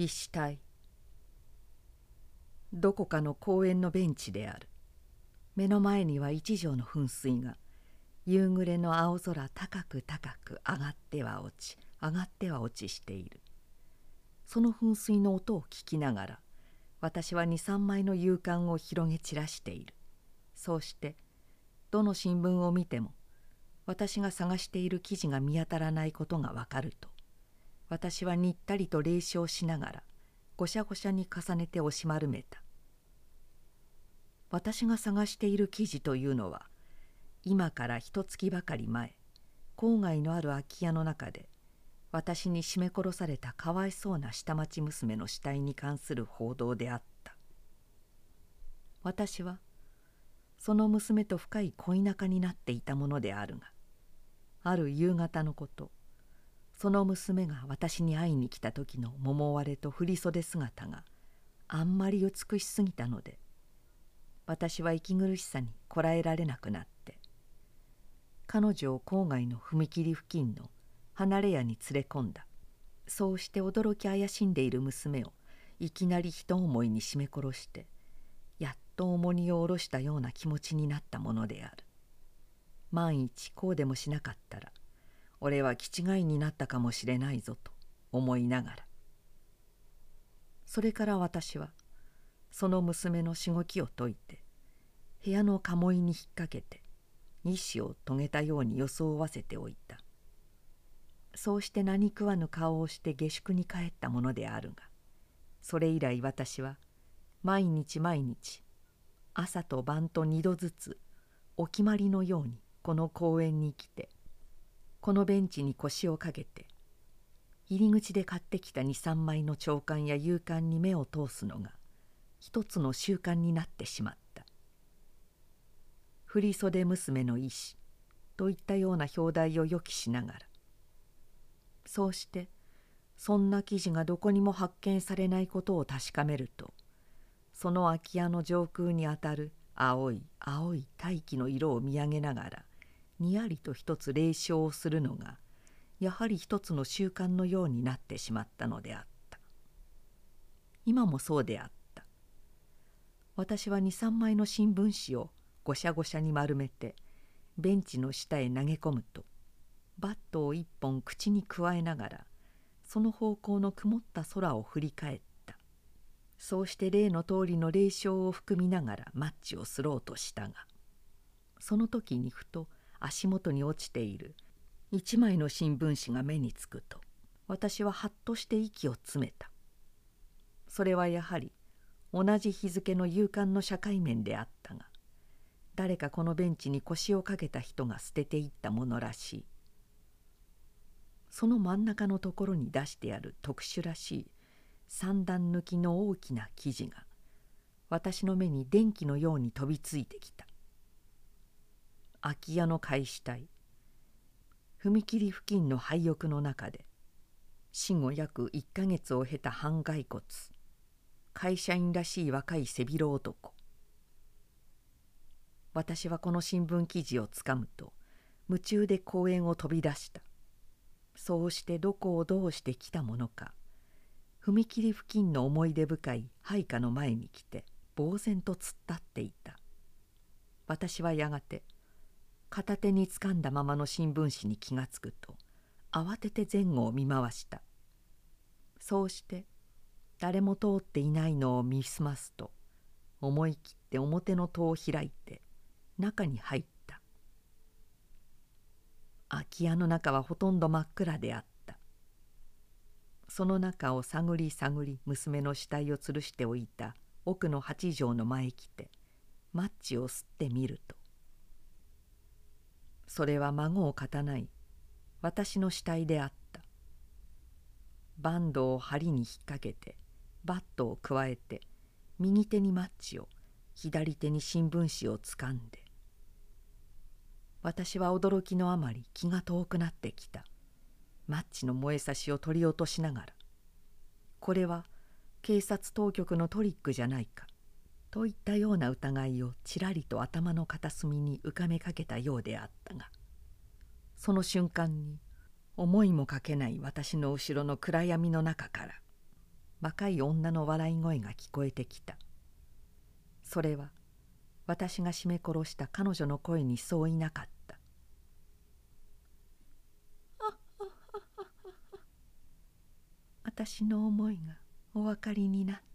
一死体。どこかの公園のベンチである。目の前には一条の噴水が。夕暮れの青空高く高く上がっては落ち上がっては落ちしている。その噴水の音を聞きながら私は23枚の夕刊を広げ散らしている。そうしてどの新聞を見ても私が探している記事が見当たらないことがわかると私はにったりと冷笑しながらごしゃごしゃに重ねて押し丸めた。私が探している記事というのは今から一月ばかり前郊外のある空き家の中で私に絞め殺されたかわいそうな下町娘の死体に関する報道であった。私はその娘と深い恋仲になっていたものであるがある夕方のことその娘が私に会いに来た時の桃割れと振袖姿があんまり美しすぎたので私は息苦しさにこらえられなくなって彼女を郊外の踏切付近の離れ屋に連れ込んだ。そうして驚き怪しんでいる娘をいきなり一思いに絞め殺してやっと重荷を下ろしたような気持ちになったものである。万一こうでもしなかったら俺は気違いになったかもしれないぞと思いながら。それから私はその娘のしごきを解いて部屋の鴨居に引っ掛けて意志を遂げたように装わせておいた。そうして何食わぬ顔をして下宿に帰ったものであるがそれ以来私は毎日毎日朝と晩と二度ずつお決まりのようにこの公園に来てこのベンチに腰をかけて入り口で買ってきた23枚の朝刊や夕刊に目を通すのが一つの習慣になってしまった「振袖娘の意志」といったような表題を予期しながらそうしてそんな記事がどこにも発見されないことを確かめるとその空き家の上空にあたる青い青い大気の色を見上げながらにやりと一つ霊笑をするのがやはり一つの習慣のようになってしまったのであった。今もそうであった。私は23枚の新聞紙をごしゃごしゃに丸めてベンチの下へ投げ込むとバットを一本口にくわえながらその方向の曇った空を振り返った。そうして例の通りの霊笑を含みながらマッチをすろうとしたがその時にふと足元に落ちている。一枚の新聞紙が目につくと私ははっとして息を詰めた。それはやはり同じ日付の夕刊の社会面であったが誰かこのベンチに腰をかけた人が捨てていったものらしい。その真ん中のところに出してある特殊らしい三段抜きの大きな生地が私の目に電気のように飛びついてきた。空き家の開始体踏切付近の廃屋の中で死後約1ヶ月を経た半骸骨会社員らしい若い背広男。私はこの新聞記事をつかむと夢中で公園を飛び出した。そうしてどこをどうして来たものか踏切付近の思い出深い配下の前に来て呆然と突っ立っていた。私はやがて片手につかんだままの新聞紙に気がつくと慌てて前後を見回した。そうして誰も通っていないのを見すますと思い切って表の戸を開いて中に入った。空き家の中はほとんど真っ暗であった。その中を探り探り娘の死体を吊るしておいた奥の八畳の前へ来てマッチを吸ってみるとそれは孫を勝たない。私の死体であった。バンドを針に引っ掛けてバットをくわえて右手にマッチを左手に新聞紙をつかんで。私は驚きのあまり気が遠くなってきた。マッチの燃えさしを取り落としながら。これは警察当局のトリックじゃないか。といったような疑いをちらりと頭の片隅に浮かめかけたようであったがその瞬間に思いもかけない私の後ろの暗闇の中から若い女の笑い声が聞こえてきた。それは私が絞め殺した彼女の声にそういなかった。私の思いがお分かりになった。